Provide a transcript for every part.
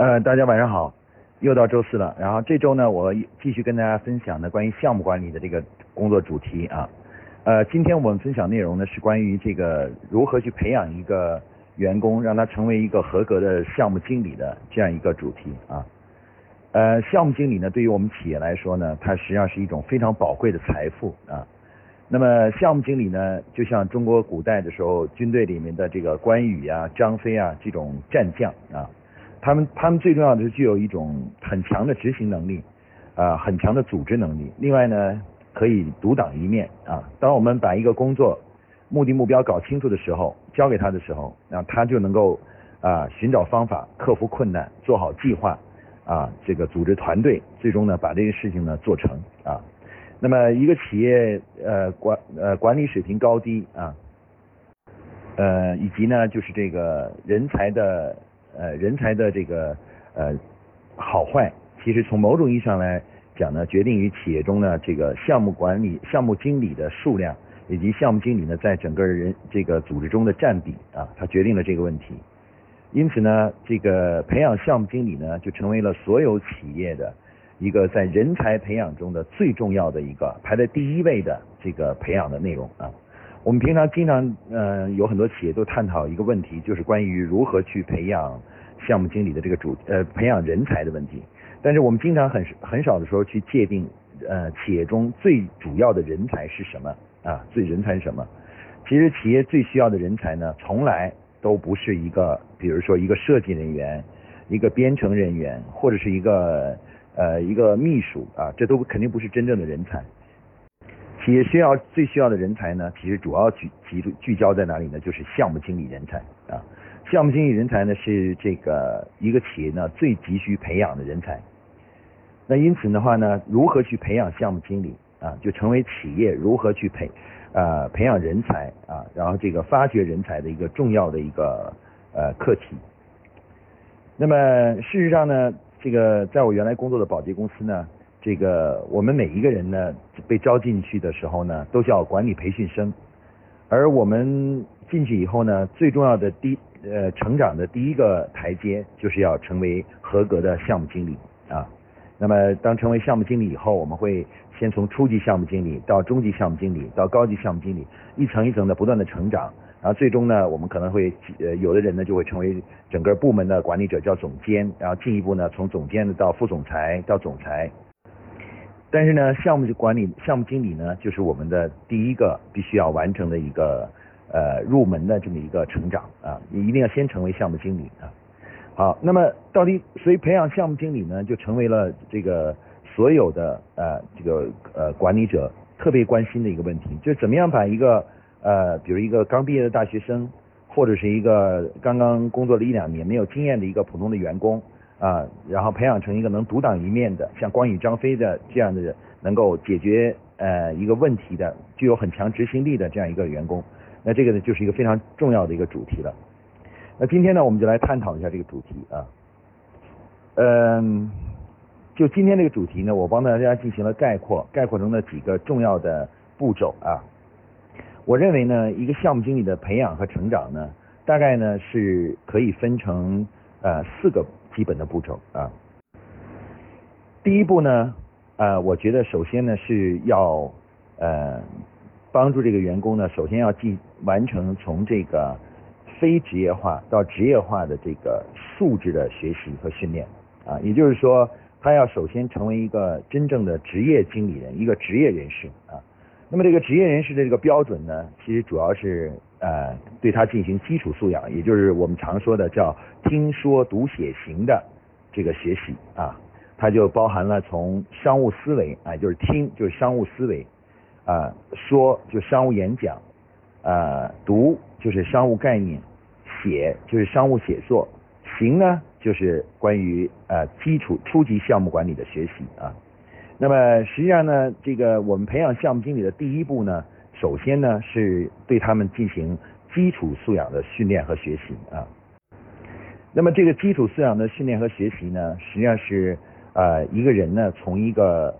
呃，大家晚上好，又到周四了。然后这周呢，我继续跟大家分享的关于项目管理的这个工作主题啊。呃，今天我们分享内容呢是关于这个如何去培养一个员工，让他成为一个合格的项目经理的这样一个主题啊。呃，项目经理呢，对于我们企业来说呢，它实际上是一种非常宝贵的财富啊。那么项目经理呢，就像中国古代的时候军队里面的这个关羽啊、张飞啊这种战将啊。他们他们最重要的是具有一种很强的执行能力，啊，很强的组织能力。另外呢，可以独当一面啊。当我们把一个工作目的目标搞清楚的时候，交给他的时候，那他就能够啊寻找方法，克服困难，做好计划啊，这个组织团队，最终呢把这个事情呢做成啊。那么一个企业呃管呃管理水平高低啊，呃以及呢就是这个人才的。呃，人才的这个呃好坏，其实从某种意义上来讲呢，决定于企业中呢这个项目管理、项目经理的数量，以及项目经理呢在整个人这个组织中的占比啊，它决定了这个问题。因此呢，这个培养项目经理呢，就成为了所有企业的一个在人才培养中的最重要的一个排在第一位的这个培养的内容啊。我们平常经常，呃，有很多企业都探讨一个问题，就是关于如何去培养项目经理的这个主，呃，培养人才的问题。但是我们经常很很少的时候去界定，呃，企业中最主要的人才是什么啊？最人才是什么？其实企业最需要的人才呢，从来都不是一个，比如说一个设计人员，一个编程人员，或者是一个呃一个秘书啊，这都肯定不是真正的人才。企业需要最需要的人才呢，其实主要聚集聚焦在哪里呢？就是项目经理人才。项目经理人才呢，是这个一个企业呢最急需培养的人才。那因此的话呢，如何去培养项目经理啊，就成为企业如何去培啊培养人才啊，然后这个发掘人才的一个重要的一个呃课题。那么事实上呢，这个在我原来工作的保洁公司呢。这个我们每一个人呢，被招进去的时候呢，都叫管理培训生。而我们进去以后呢，最重要的第呃成长的第一个台阶，就是要成为合格的项目经理啊。那么当成为项目经理以后，我们会先从初级项目经理到中级项目经理到高级项目经理，一层一层的不断的成长，然后最终呢，我们可能会呃有的人呢就会成为整个部门的管理者，叫总监，然后进一步呢从总监到副总裁到总裁。但是呢，项目管理、项目经理呢，就是我们的第一个必须要完成的一个呃入门的这么一个成长啊，你一定要先成为项目经理啊。好，那么到底所以培养项目经理呢，就成为了这个所有的呃这个呃管理者特别关心的一个问题，就是怎么样把一个呃比如一个刚毕业的大学生，或者是一个刚刚工作了一两年没有经验的一个普通的员工。啊，然后培养成一个能独当一面的，像关羽、张飞的这样的人，能够解决呃一个问题的，具有很强执行力的这样一个员工，那这个呢就是一个非常重要的一个主题了。那今天呢，我们就来探讨一下这个主题啊。嗯，就今天这个主题呢，我帮大家进行了概括，概括成了几个重要的步骤啊。我认为呢，一个项目经理的培养和成长呢，大概呢是可以分成呃四个。基本的步骤啊，第一步呢，呃，我觉得首先呢是要呃帮助这个员工呢，首先要进完成从这个非职业化到职业化的这个素质的学习和训练啊，也就是说，他要首先成为一个真正的职业经理人，一个职业人士啊。那么这个职业人士的这个标准呢，其实主要是。呃，对他进行基础素养，也就是我们常说的叫听说读写行的这个学习啊，它就包含了从商务思维啊，就是听就是商务思维啊，说就商务演讲啊，读就是商务概念，写就是商务写作，行呢就是关于呃基础初级项目管理的学习啊。那么实际上呢，这个我们培养项目经理的第一步呢。首先呢，是对他们进行基础素养的训练和学习啊。那么这个基础素养的训练和学习呢，实际上是呃一个人呢从一个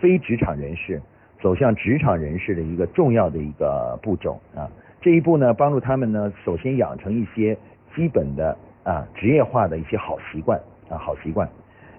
非职场人士走向职场人士的一个重要的一个步骤啊。这一步呢，帮助他们呢首先养成一些基本的啊职业化的一些好习惯啊好习惯，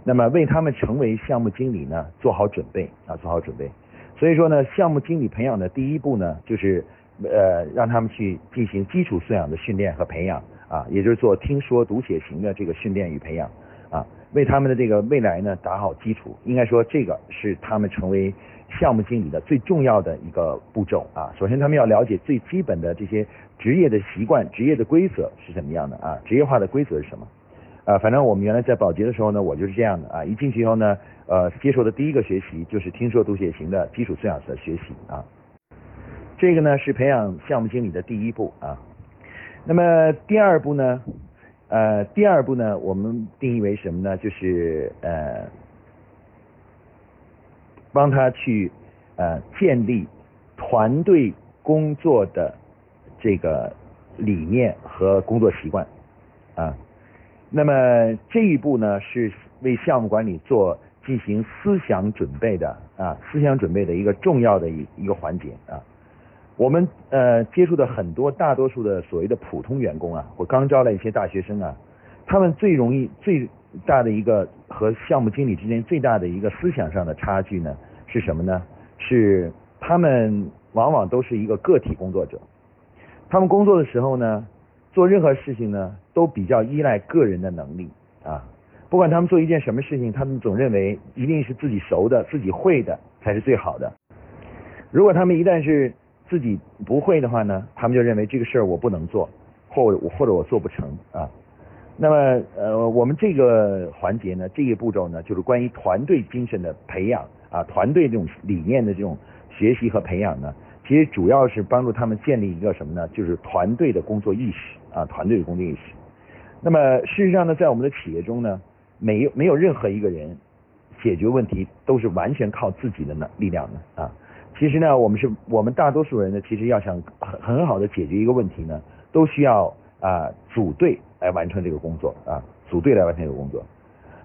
那么为他们成为项目经理呢做好准备啊做好准备。所以说呢，项目经理培养的第一步呢，就是呃让他们去进行基础素养的训练和培养啊，也就是做听说读写型的这个训练与培养啊，为他们的这个未来呢打好基础。应该说这个是他们成为项目经理的最重要的一个步骤啊。首先他们要了解最基本的这些职业的习惯、职业的规则是什么样的啊，职业化的规则是什么？啊，反正我们原来在保洁的时候呢，我就是这样的啊，一进去以后呢。呃，接受的第一个学习就是听说读写型的基础素养的学习啊，这个呢是培养项目经理的第一步啊。那么第二步呢，呃，第二步呢，我们定义为什么呢？就是呃，帮他去呃建立团队工作的这个理念和工作习惯啊。那么这一步呢，是为项目管理做。进行思想准备的啊，思想准备的一个重要的一一个环节啊。我们呃接触的很多大多数的所谓的普通员工啊，或刚招来一些大学生啊，他们最容易最大的一个和项目经理之间最大的一个思想上的差距呢，是什么呢？是他们往往都是一个个体工作者，他们工作的时候呢，做任何事情呢，都比较依赖个人的能力啊。不管他们做一件什么事情，他们总认为一定是自己熟的、自己会的才是最好的。如果他们一旦是自己不会的话呢，他们就认为这个事儿我不能做，或我或者我做不成啊。那么呃，我们这个环节呢，这个步骤呢，就是关于团队精神的培养啊，团队这种理念的这种学习和培养呢，其实主要是帮助他们建立一个什么呢？就是团队的工作意识啊，团队的工作意识。那么事实上呢，在我们的企业中呢。没有没有任何一个人解决问题都是完全靠自己的呢力量的啊。其实呢，我们是我们大多数人呢，其实要想很很好的解决一个问题呢，都需要啊组队来完成这个工作啊，组队来完成这个工作。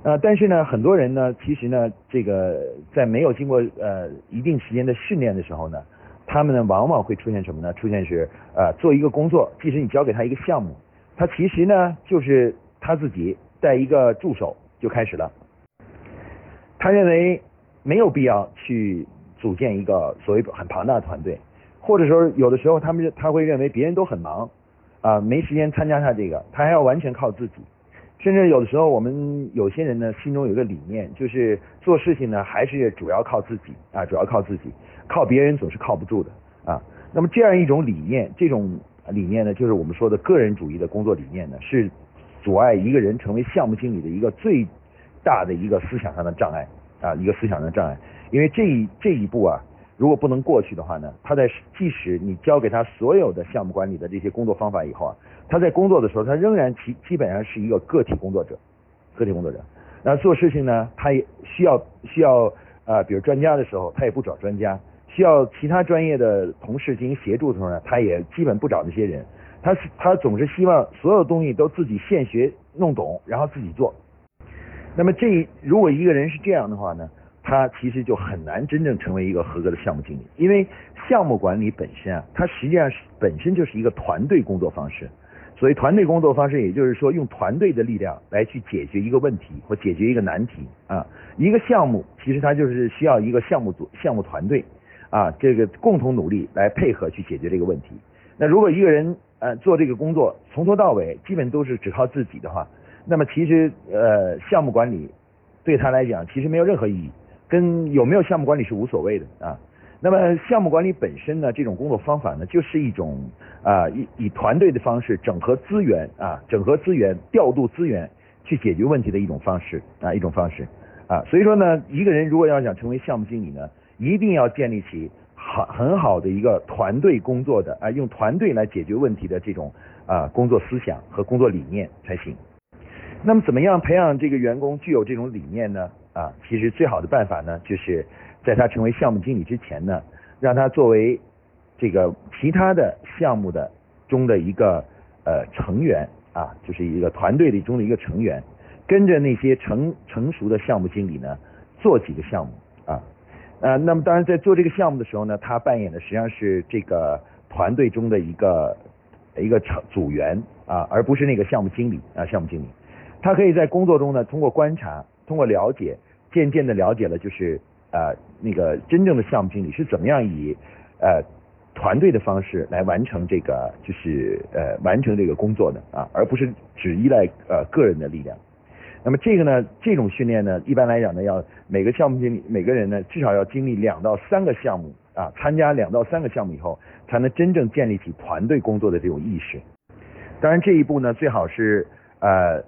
呃，但是呢，很多人呢，其实呢，这个在没有经过呃一定时间的训练的时候呢，他们呢往往会出现什么呢？出现是呃做一个工作，即使你交给他一个项目，他其实呢就是他自己带一个助手。就开始了。他认为没有必要去组建一个所谓很庞大的团队，或者说有的时候他们他会认为别人都很忙啊，没时间参加他这个，他还要完全靠自己。甚至有的时候我们有些人呢，心中有个理念，就是做事情呢还是主要靠自己啊，主要靠自己，靠别人总是靠不住的啊。那么这样一种理念，这种理念呢，就是我们说的个人主义的工作理念呢，是。阻碍一个人成为项目经理的一个最大的一个思想上的障碍啊，一个思想上的障碍。因为这一这一步啊，如果不能过去的话呢，他在即使你教给他所有的项目管理的这些工作方法以后啊，他在工作的时候，他仍然基基本上是一个个体工作者，个体工作者。那做事情呢，他也需要需要啊，比如专家的时候，他也不找专家；需要其他专业的同事进行协助的时候呢，他也基本不找那些人。他是他总是希望所有东西都自己现学弄懂，然后自己做。那么这如果一个人是这样的话呢，他其实就很难真正成为一个合格的项目经理，因为项目管理本身啊，它实际上是本身就是一个团队工作方式。所以团队工作方式，也就是说用团队的力量来去解决一个问题或解决一个难题啊。一个项目其实它就是需要一个项目组、项目团队啊，这个共同努力来配合去解决这个问题。那如果一个人呃，做这个工作从头到尾基本都是只靠自己的话，那么其实呃项目管理对他来讲其实没有任何意义，跟有没有项目管理是无所谓的啊。那么项目管理本身呢，这种工作方法呢，就是一种啊以以团队的方式整合资源啊，整合资源调度资源去解决问题的一种方式啊一种方式啊。所以说呢，一个人如果要想成为项目经理呢，一定要建立起。好很好的一个团队工作的啊，用团队来解决问题的这种啊工作思想和工作理念才行。那么怎么样培养这个员工具有这种理念呢？啊，其实最好的办法呢，就是在他成为项目经理之前呢，让他作为这个其他的项目的中的一个呃成员啊，就是一个团队里中的一个成员，跟着那些成成熟的项目经理呢做几个项目啊。呃，那么当然在做这个项目的时候呢，他扮演的实际上是这个团队中的一个一个成组员啊，而不是那个项目经理啊，项目经理。他可以在工作中呢，通过观察，通过了解，渐渐的了解了，就是呃那个真正的项目经理是怎么样以呃团队的方式来完成这个，就是呃完成这个工作的啊，而不是只依赖呃个人的力量。那么这个呢，这种训练呢，一般来讲呢，要每个项目经理每个人呢，至少要经历两到三个项目啊，参加两到三个项目以后，才能真正建立起团队工作的这种意识。当然这一步呢，最好是呃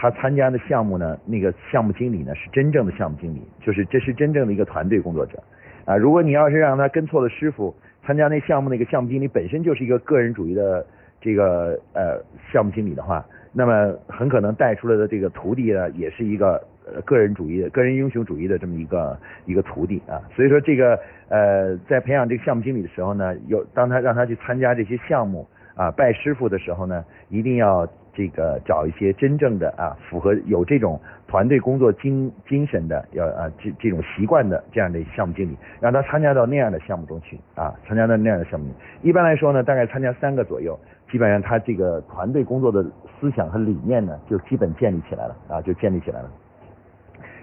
他参加的项目呢，那个项目经理呢是真正的项目经理，就是这是真正的一个团队工作者啊。如果你要是让他跟错了师傅，参加那项目那个项目经理本身就是一个个人主义的这个呃项目经理的话。那么很可能带出来的这个徒弟呢，也是一个个人主义的、个人英雄主义的这么一个一个徒弟啊。所以说这个呃在培养这个项目经理的时候呢，有当他让他去参加这些项目啊拜师傅的时候呢，一定要这个找一些真正的啊符合有这种团队工作精精神的要啊这这种习惯的这样的项目经理，让他参加到那样的项目中去啊，参加到那样的项目。一般来说呢，大概参加三个左右。基本上他这个团队工作的思想和理念呢，就基本建立起来了啊，就建立起来了。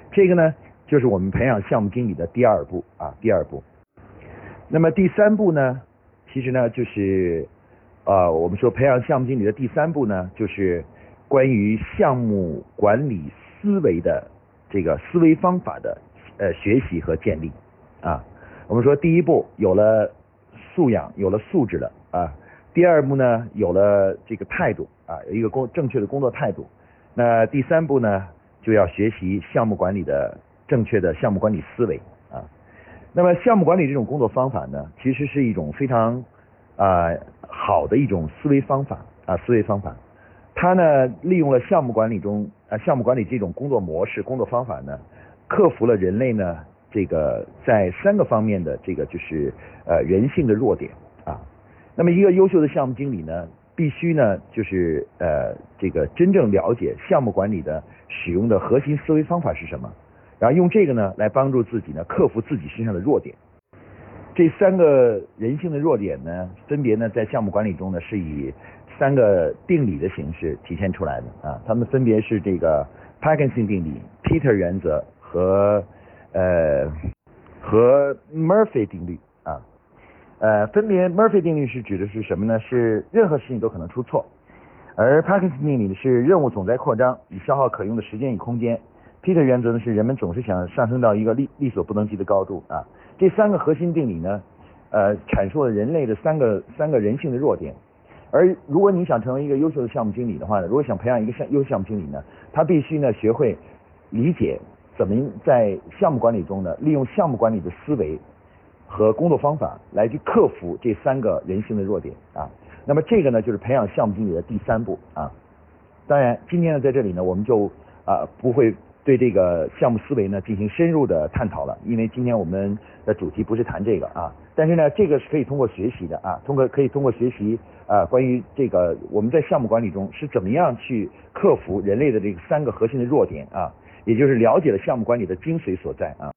这个呢，就是我们培养项目经理的第二步啊，第二步。那么第三步呢，其实呢，就是啊，我们说培养项目经理的第三步呢，就是关于项目管理思维的这个思维方法的呃学习和建立啊。我们说第一步有了素养，有了素质了啊。第二步呢，有了这个态度啊，有一个工正确的工作态度。那第三步呢，就要学习项目管理的正确的项目管理思维啊。那么项目管理这种工作方法呢，其实是一种非常啊好的一种思维方法啊思维方法。它呢，利用了项目管理中啊项目管理这种工作模式工作方法呢，克服了人类呢这个在三个方面的这个就是呃人性的弱点啊。那么一个优秀的项目经理呢，必须呢就是呃这个真正了解项目管理的使用的核心思维方法是什么，然后用这个呢来帮助自己呢克服自己身上的弱点。这三个人性的弱点呢，分别呢在项目管理中呢是以三个定理的形式体现出来的啊，它们分别是这个 Parkinson 定理、Peter 原则和呃和 Murphy 定律啊。呃，分别 Murphy 定律是指的是什么呢？是任何事情都可能出错，而 Parkinson 定理是任务总在扩张，以消耗可用的时间与空间。Peter 原则呢是人们总是想上升到一个力力所不能及的高度啊。这三个核心定理呢，呃，阐述了人类的三个三个人性的弱点。而如果你想成为一个优秀的项目经理的话呢，如果想培养一个项优秀项目经理呢，他必须呢学会理解怎么在项目管理中呢利用项目管理的思维。和工作方法来去克服这三个人性的弱点啊，那么这个呢就是培养项目经理的第三步啊。当然，今天呢在这里呢我们就啊不会对这个项目思维呢进行深入的探讨了，因为今天我们的主题不是谈这个啊。但是呢，这个是可以通过学习的啊，通过可以通过学习啊关于这个我们在项目管理中是怎么样去克服人类的这个三个核心的弱点啊，也就是了解了项目管理的精髓所在啊。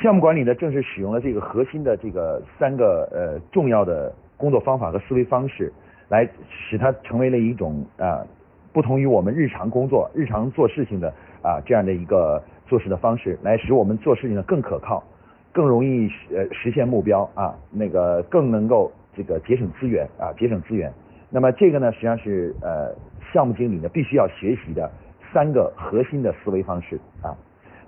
项目管理呢，正是使用了这个核心的这个三个呃重要的工作方法和思维方式，来使它成为了一种啊不同于我们日常工作、日常做事情的啊这样的一个做事的方式，来使我们做事情呢更可靠、更容易呃实现目标啊，那个更能够这个节省资源啊节省资源。那么这个呢，实际上是呃项目经理呢必须要学习的三个核心的思维方式啊。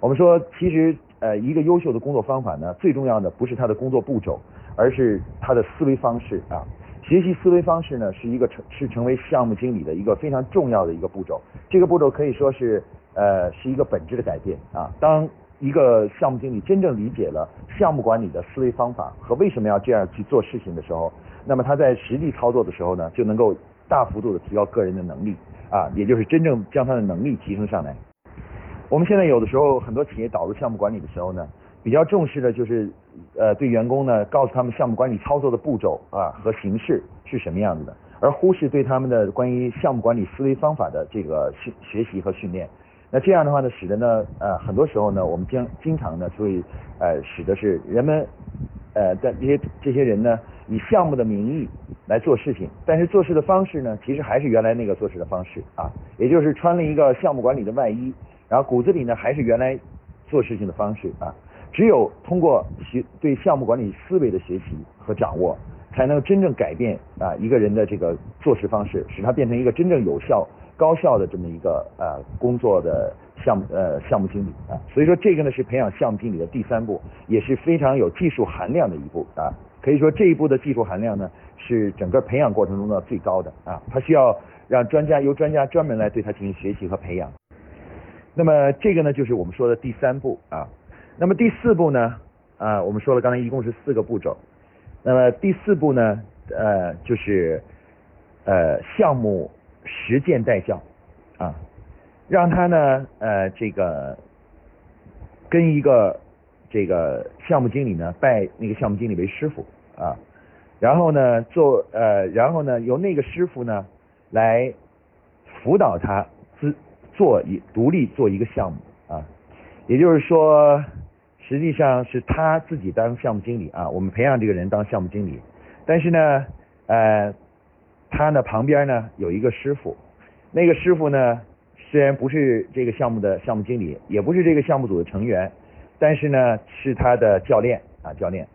我们说，其实。呃，一个优秀的工作方法呢，最重要的不是他的工作步骤，而是他的思维方式啊。学习思维方式呢，是一个成是成为项目经理的一个非常重要的一个步骤。这个步骤可以说是呃是一个本质的改变啊。当一个项目经理真正理解了项目管理的思维方法和为什么要这样去做事情的时候，那么他在实际操作的时候呢，就能够大幅度的提高个人的能力啊，也就是真正将他的能力提升上来。我们现在有的时候很多企业导入项目管理的时候呢，比较重视的就是呃对员工呢告诉他们项目管理操作的步骤啊和形式是什么样子的，而忽视对他们的关于项目管理思维方法的这个训学习和训练。那这样的话呢，使得呢呃很多时候呢我们经经常呢会呃使得是人们呃在这些这些人呢以项目的名义来做事情，但是做事的方式呢，其实还是原来那个做事的方式啊，也就是穿了一个项目管理的外衣，然后骨子里呢还是原来做事情的方式啊。只有通过学对项目管理思维的学习和掌握，才能真正改变啊一个人的这个做事方式，使他变成一个真正有效、高效的这么一个呃工作的项目呃项目经理啊。所以说这个呢是培养项目经理的第三步，也是非常有技术含量的一步啊。可以说这一步的技术含量呢是整个培养过程中的最高的啊。他需要让专家由专家专门来对他进行学习和培养。那么这个呢就是我们说的第三步啊。那么第四步呢？啊，我们说了，刚才一共是四个步骤。那么第四步呢？呃，就是呃项目实践带教啊，让他呢呃这个跟一个这个项目经理呢拜那个项目经理为师傅啊，然后呢做呃然后呢由那个师傅呢来辅导他自做一独立做一个项目啊，也就是说。实际上是他自己当项目经理啊，我们培养这个人当项目经理，但是呢，呃，他呢旁边呢有一个师傅，那个师傅呢虽然不是这个项目的项目经理，也不是这个项目组的成员，但是呢是他的教练啊教练。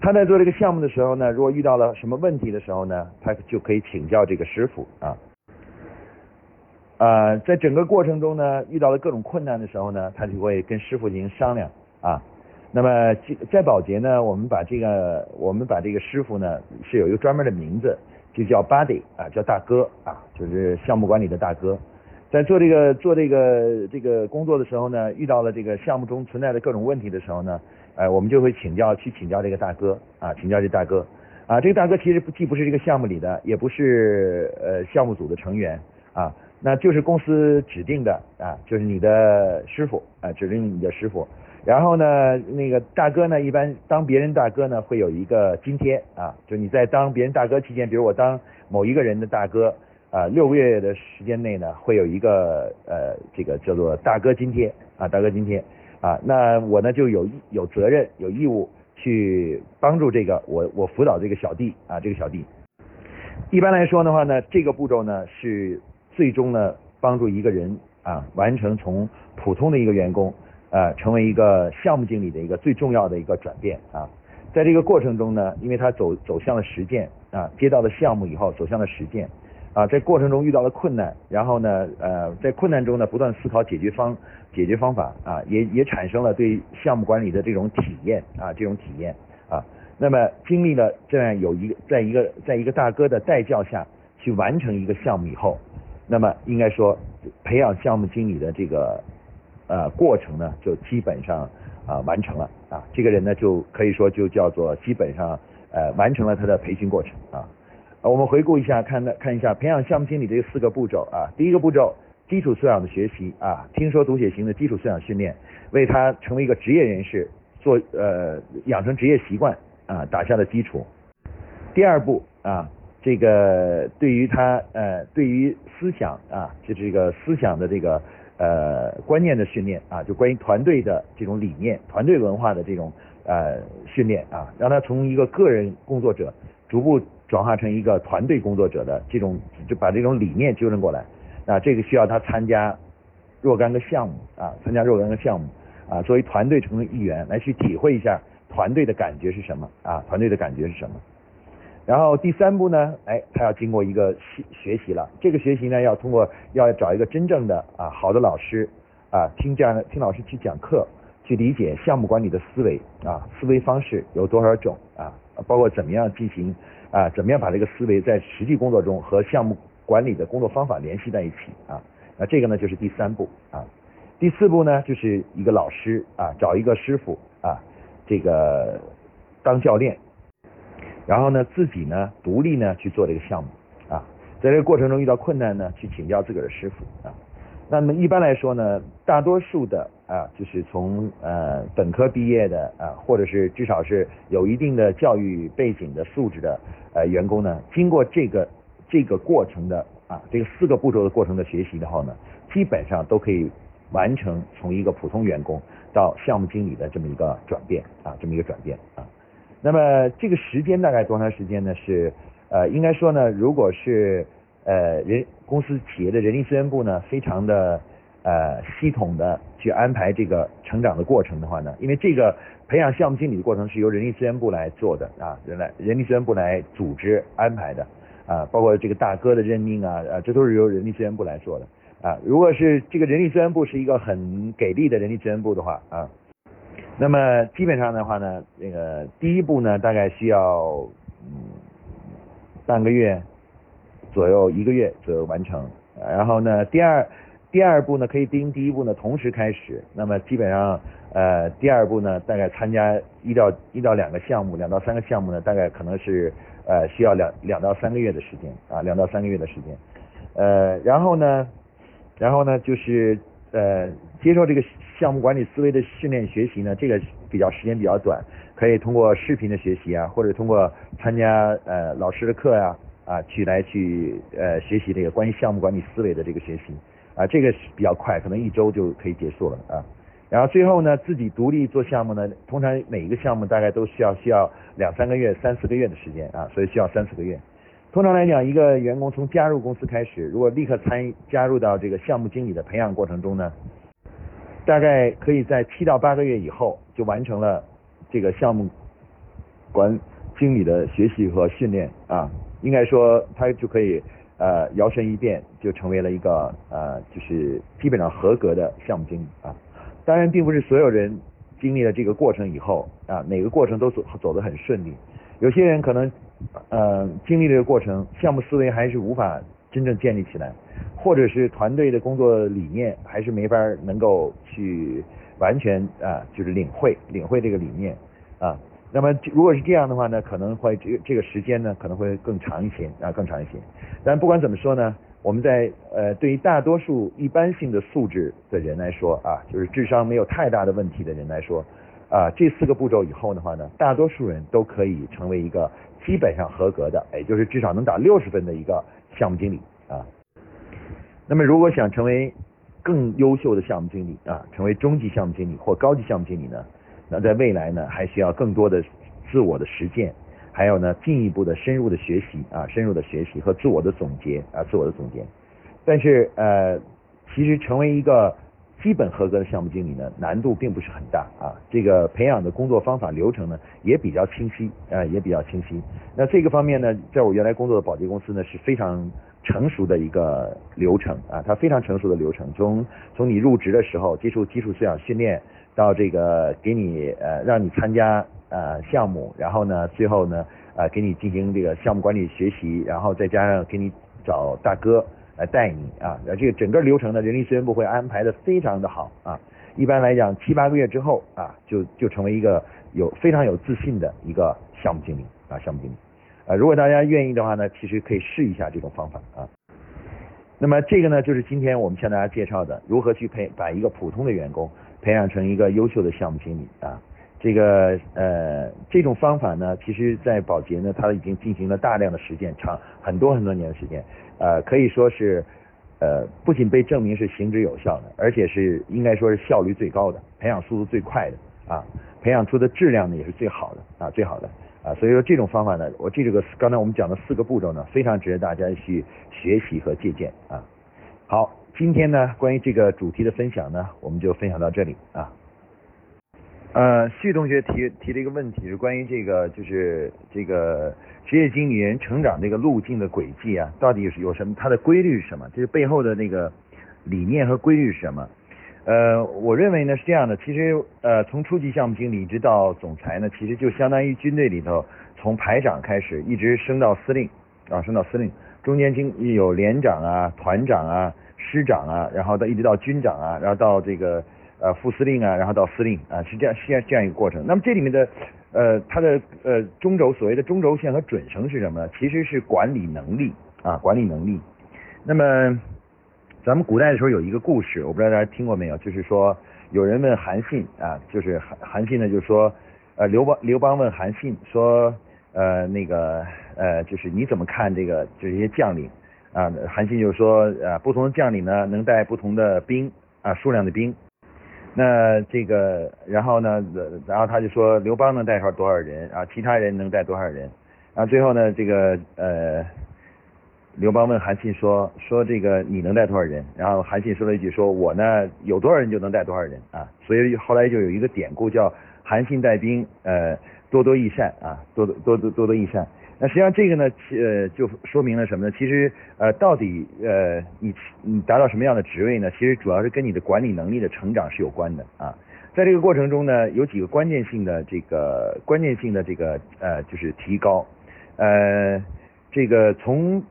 他在做这个项目的时候呢，如果遇到了什么问题的时候呢，他就可以请教这个师傅啊。呃，在整个过程中呢，遇到了各种困难的时候呢，他就会跟师傅进行商量啊。那么在保洁呢，我们把这个我们把这个师傅呢是有一个专门的名字，就叫 Buddy 啊，叫大哥啊，就是项目管理的大哥。在做这个做这个这个工作的时候呢，遇到了这个项目中存在的各种问题的时候呢，呃，我们就会请教去请教这个大哥啊，请教这大哥啊，这个大哥其实既不是这个项目里的，也不是呃项目组的成员啊，那就是公司指定的啊，就是你的师傅啊，指定你的师傅。然后呢，那个大哥呢，一般当别人大哥呢，会有一个津贴啊，就你在当别人大哥期间，比如我当某一个人的大哥啊，六个月的时间内呢，会有一个呃，这个叫做大哥津贴啊，大哥津贴啊，那我呢就有有责任有义务去帮助这个我我辅导这个小弟啊，这个小弟。一般来说的话呢，这个步骤呢是最终呢帮助一个人啊完成从普通的一个员工。呃，成为一个项目经理的一个最重要的一个转变啊，在这个过程中呢，因为他走走向了实践啊，接到了项目以后走向了实践啊，在过程中遇到了困难，然后呢，呃，在困难中呢，不断思考解决方解决方法啊，也也产生了对项目管理的这种体验啊，这种体验啊，那么经历了这样有一个在一个在一个大哥的带教下去完成一个项目以后，那么应该说培养项目经理的这个。呃，过程呢就基本上啊完成了啊，这个人呢就可以说就叫做基本上呃完成了他的培训过程啊。我们回顾一下，看的看一下培养项目经理这四个步骤啊。第一个步骤，基础素养的学习啊，听说读写型的基础素养训练，为他成为一个职业人士做呃养成职业习惯啊打下了基础。第二步啊，这个对于他呃对于思想啊，就这个思想的这个。呃，观念的训练啊，就关于团队的这种理念、团队文化的这种呃训练啊，让他从一个个人工作者逐步转化成一个团队工作者的这种，就把这种理念纠正过来啊。这个需要他参加若干个项目啊，参加若干个项目啊，作为团队成为一员来去体会一下团队的感觉是什么啊，团队的感觉是什么。然后第三步呢，哎，他要经过一个学学习了。这个学习呢，要通过要找一个真正的啊好的老师啊，听这样的听老师去讲课，去理解项目管理的思维啊，思维方式有多少种啊，包括怎么样进行啊，怎么样把这个思维在实际工作中和项目管理的工作方法联系在一起啊。那这个呢就是第三步啊。第四步呢就是一个老师啊，找一个师傅啊，这个当教练。然后呢，自己呢，独立呢去做这个项目啊，在这个过程中遇到困难呢，去请教自个儿的师傅啊。那么一般来说呢，大多数的啊，就是从呃本科毕业的啊，或者是至少是有一定的教育背景的素质的呃员工呢，经过这个这个过程的啊，这个四个步骤的过程的学习的话呢，基本上都可以完成从一个普通员工到项目经理的这么一个转变啊，这么一个转变啊。那么这个时间大概多长时间呢？是呃，应该说呢，如果是呃人公司企业的人力资源部呢，非常的呃系统的去安排这个成长的过程的话呢，因为这个培养项目经理的过程是由人力资源部来做的啊，人来人力资源部来组织安排的啊，包括这个大哥的任命啊，啊，这都是由人力资源部来做的啊。如果是这个人力资源部是一个很给力的人力资源部的话啊。那么基本上的话呢，那个第一步呢，大概需要嗯半个月左右，一个月左右完成。然后呢，第二第二步呢，可以跟第一步呢同时开始。那么基本上呃第二步呢，大概参加一到一到两个项目，两到三个项目呢，大概可能是呃需要两两到三个月的时间啊，两到三个月的时间。呃，然后呢，然后呢就是呃接受这个。项目管理思维的训练学习呢，这个比较时间比较短，可以通过视频的学习啊，或者通过参加呃老师的课呀啊去来去呃学习这个关于项目管理思维的这个学习啊，这个比较快，可能一周就可以结束了啊。然后最后呢，自己独立做项目呢，通常每一个项目大概都需要需要两三个月、三四个月的时间啊，所以需要三四个月。通常来讲，一个员工从加入公司开始，如果立刻参加入到这个项目经理的培养过程中呢？大概可以在七到八个月以后就完成了这个项目管经理的学习和训练啊，应该说他就可以呃摇身一变就成为了一个呃就是基本上合格的项目经理啊。当然，并不是所有人经历了这个过程以后啊，每个过程都走走得很顺利。有些人可能呃经历这个过程，项目思维还是无法真正建立起来。或者是团队的工作理念还是没法能够去完全啊，就是领会领会这个理念啊。那么如果是这样的话呢，可能会这个这个时间呢可能会更长一些啊，更长一些。但不管怎么说呢，我们在呃对于大多数一般性的素质的人来说啊，就是智商没有太大的问题的人来说啊，这四个步骤以后的话呢，大多数人都可以成为一个基本上合格的，也就是至少能打六十分的一个项目经理。那么，如果想成为更优秀的项目经理啊，成为中级项目经理或高级项目经理呢，那在未来呢，还需要更多的自我的实践，还有呢，进一步的深入的学习啊，深入的学习和自我的总结啊，自我的总结。但是呃，其实成为一个基本合格的项目经理呢，难度并不是很大啊。这个培养的工作方法流程呢，也比较清晰啊，也比较清晰。那这个方面呢，在我原来工作的保洁公司呢，是非常。成熟的一个流程啊，它非常成熟的流程。从从你入职的时候接触基础素养训练，到这个给你呃让你参加呃项目，然后呢最后呢呃给你进行这个项目管理学习，然后再加上给你找大哥来带你啊，这个整个流程呢人力资源部会安排的非常的好啊。一般来讲七八个月之后啊，就就成为一个有非常有自信的一个项目经理啊项目经理。啊，如果大家愿意的话呢，其实可以试一下这种方法啊。那么这个呢，就是今天我们向大家介绍的，如何去培把一个普通的员工培养成一个优秀的项目经理啊。这个呃，这种方法呢，其实在保洁呢，它已经进行了大量的实践，长很多很多年的时间，呃，可以说是呃，不仅被证明是行之有效的，而且是应该说是效率最高的，培养速度最快的啊，培养出的质量呢也是最好的啊，最好的。啊，所以说这种方法呢，我这个刚才我们讲的四个步骤呢，非常值得大家去学习和借鉴啊。好，今天呢关于这个主题的分享呢，我们就分享到这里啊。呃，旭同学提提了一个问题，是关于这个就是这个职业经理人成长这个路径的轨迹啊，到底是有什么？它的规律是什么？就是背后的那个理念和规律是什么？呃，我认为呢是这样的，其实呃从初级项目经理一直到总裁呢，其实就相当于军队里头从排长开始一直升到司令啊，升到司令，中间经有连长啊、团长啊、师长啊，然后到一直到军长啊，然后到这个呃副司令啊，然后到司令啊，是这样是这样这样一个过程。那么这里面的呃它的呃中轴所谓的中轴线和准绳是什么呢？其实是管理能力啊，管理能力。那么。咱们古代的时候有一个故事，我不知道大家听过没有，就是说有人问韩信啊，就是韩韩信呢就是说，呃刘邦刘邦问韩信说，呃那个呃就是你怎么看这个这些将领啊？韩信就说，呃不同的将领呢能带不同的兵啊数量的兵。那这个，然后呢，然后他就说刘邦能带上多少人啊？其他人能带多少人？然后最后呢，这个呃，刘邦问韩信说说这个你能带多少人？然后韩信说了一句说我呢有多少人就能带多少人啊。所以后来就有一个典故叫韩信带兵，呃，多多益善啊，多多多多多多益善。那实际上这个呢，呃，就说明了什么呢？其实，呃，到底，呃，你你达到什么样的职位呢？其实主要是跟你的管理能力的成长是有关的啊。在这个过程中呢，有几个关键性的这个关键性的这个呃，就是提高，呃，这个从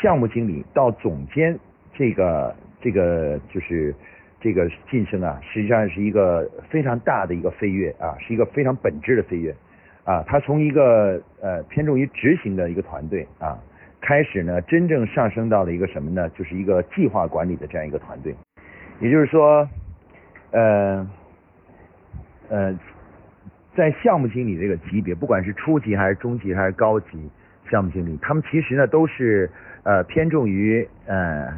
项目经理到总监，这个这个就是这个晋升啊，实际上是一个非常大的一个飞跃啊，是一个非常本质的飞跃。啊，他从一个呃偏重于执行的一个团队啊，开始呢，真正上升到了一个什么呢？就是一个计划管理的这样一个团队。也就是说，呃呃，在项目经理这个级别，不管是初级还是中级还是高级项目经理，他们其实呢都是呃偏重于呃，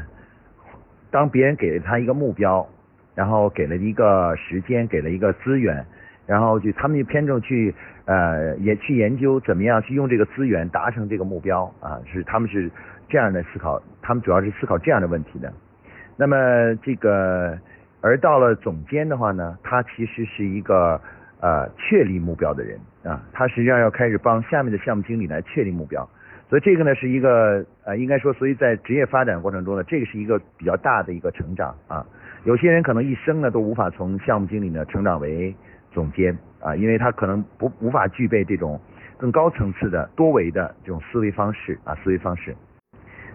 当别人给了他一个目标，然后给了一个时间，给了一个资源。然后就他们就偏重去呃也去研究怎么样去用这个资源达成这个目标啊，是他们是这样的思考，他们主要是思考这样的问题的。那么这个而到了总监的话呢，他其实是一个呃确立目标的人啊，他实际上要开始帮下面的项目经理来确立目标，所以这个呢是一个呃应该说，所以在职业发展过程中呢，这个是一个比较大的一个成长啊。有些人可能一生呢都无法从项目经理呢成长为。总监啊，因为他可能不无法具备这种更高层次的多维的这种思维方式啊，思维方式。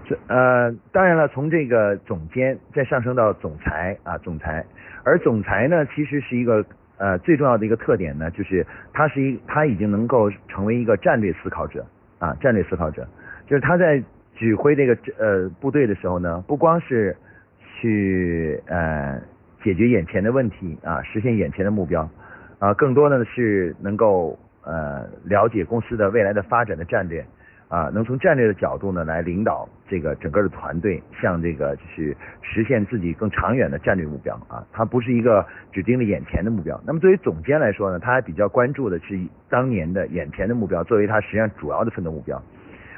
这呃，当然了，从这个总监再上升到总裁啊，总裁，而总裁呢，其实是一个呃最重要的一个特点呢，就是他是一他已经能够成为一个战略思考者啊，战略思考者，就是他在指挥这个呃部队的时候呢，不光是去呃解决眼前的问题啊，实现眼前的目标。啊，更多的是能够呃了解公司的未来的发展的战略啊，能从战略的角度呢来领导这个整个的团队，向这个就是实现自己更长远的战略目标啊。他不是一个只盯着眼前的目标。那么作为总监来说呢，他还比较关注的是当年的眼前的目标，作为他实际上主要的奋斗目标。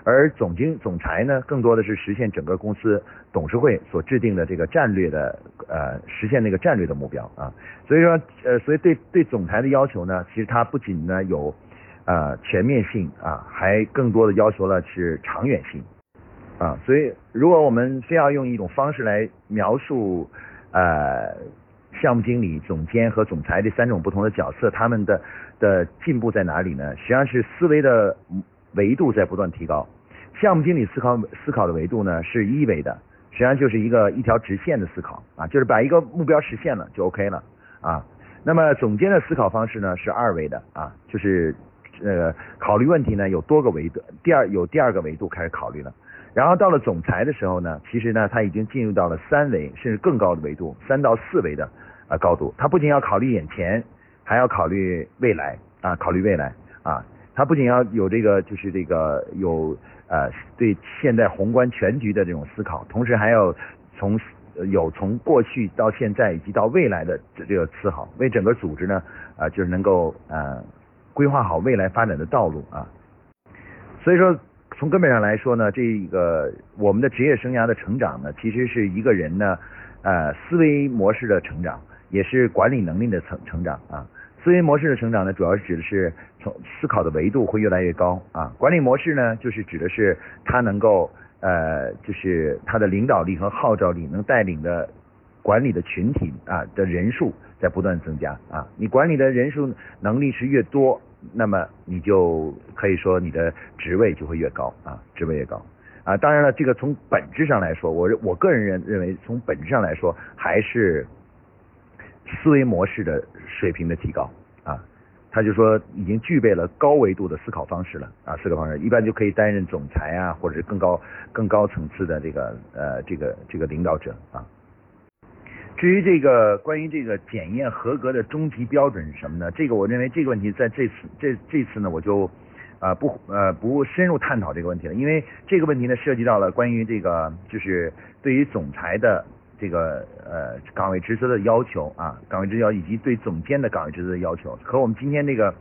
而总经总裁呢，更多的是实现整个公司董事会所制定的这个战略的呃，实现那个战略的目标啊。所以说呃，所以对对总裁的要求呢，其实他不仅呢有呃全面性啊，还更多的要求了是长远性啊。所以如果我们非要用一种方式来描述呃项目经理、总监和总裁这三种不同的角色，他们的的进步在哪里呢？实际上是思维的维度在不断提高。项目经理思考思考的维度呢是一维的，实际上就是一个一条直线的思考啊，就是把一个目标实现了就 OK 了啊。那么总监的思考方式呢是二维的啊，就是呃考虑问题呢有多个维度，第二有第二个维度开始考虑了。然后到了总裁的时候呢，其实呢他已经进入到了三维甚至更高的维度，三到四维的啊高度。他不仅要考虑眼前，还要考虑未来啊，考虑未来啊。他不仅要有这个就是这个有。呃，对现在宏观全局的这种思考，同时还要从有从过去到现在以及到未来的这个思考，为整个组织呢，啊，就是能够呃规划好未来发展的道路啊。所以说，从根本上来说呢，这个我们的职业生涯的成长呢，其实是一个人呢，呃，思维模式的成长，也是管理能力的成成长啊。思维模式的成长呢，主要指的是从思考的维度会越来越高啊。管理模式呢，就是指的是他能够呃，就是他的领导力和号召力，能带领的管理的群体啊的人数在不断增加啊。你管理的人数能力是越多，那么你就可以说你的职位就会越高啊，职位越高啊。当然了，这个从本质上来说，我我个人认认为，从本质上来说还是。思维模式的水平的提高啊，他就说已经具备了高维度的思考方式了啊，思考方式一般就可以担任总裁啊，或者是更高更高层次的这个呃这个这个领导者啊。至于这个关于这个检验合格的终极标准是什么呢？这个我认为这个问题在这次这这次呢我就啊不呃不深入探讨这个问题了，因为这个问题呢涉及到了关于这个就是对于总裁的。这个呃岗位职责的要求啊，岗位职责以及对总监的岗位职责的要求，和我们今天这个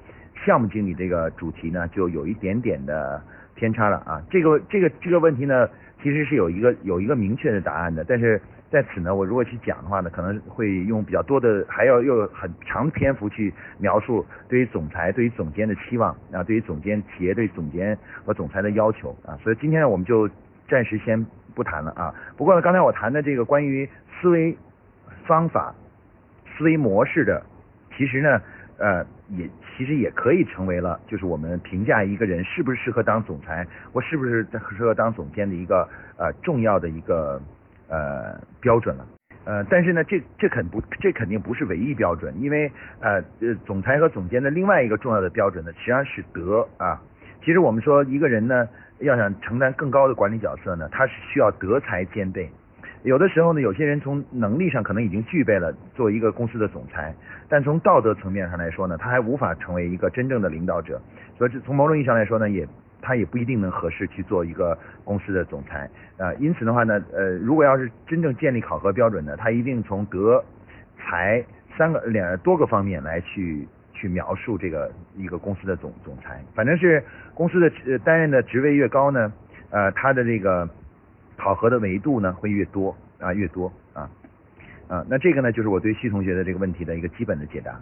项目经理这个主题呢，就有一点点的偏差了啊。这个这个这个问题呢，其实是有一个有一个明确的答案的，但是在此呢，我如果去讲的话呢，可能会用比较多的，还要用很长篇幅去描述对于总裁、对于总监的期望啊，对于总监企业对总监和总裁的要求啊。所以今天呢，我们就暂时先不谈了啊。不过呢，刚才我谈的这个关于思维方法、思维模式的，其实呢，呃，也其实也可以成为了，就是我们评价一个人是不是适合当总裁，或是不是适合当总监的一个呃重要的一个呃标准了。呃，但是呢，这这肯不，这肯定不是唯一标准，因为呃呃，总裁和总监的另外一个重要的标准呢，实际上是德啊。其实我们说一个人呢，要想承担更高的管理角色呢，他是需要德才兼备。有的时候呢，有些人从能力上可能已经具备了做一个公司的总裁，但从道德层面上来说呢，他还无法成为一个真正的领导者。所以从某种意义上来说呢，也他也不一定能合适去做一个公司的总裁啊。因此的话呢，呃，如果要是真正建立考核标准呢，他一定从德、才三个两多个方面来去去描述这个一个公司的总总裁。反正是公司的呃担任的职位越高呢，呃，他的这个。考核的维度呢会越多啊越多啊啊，那这个呢就是我对徐同学的这个问题的一个基本的解答。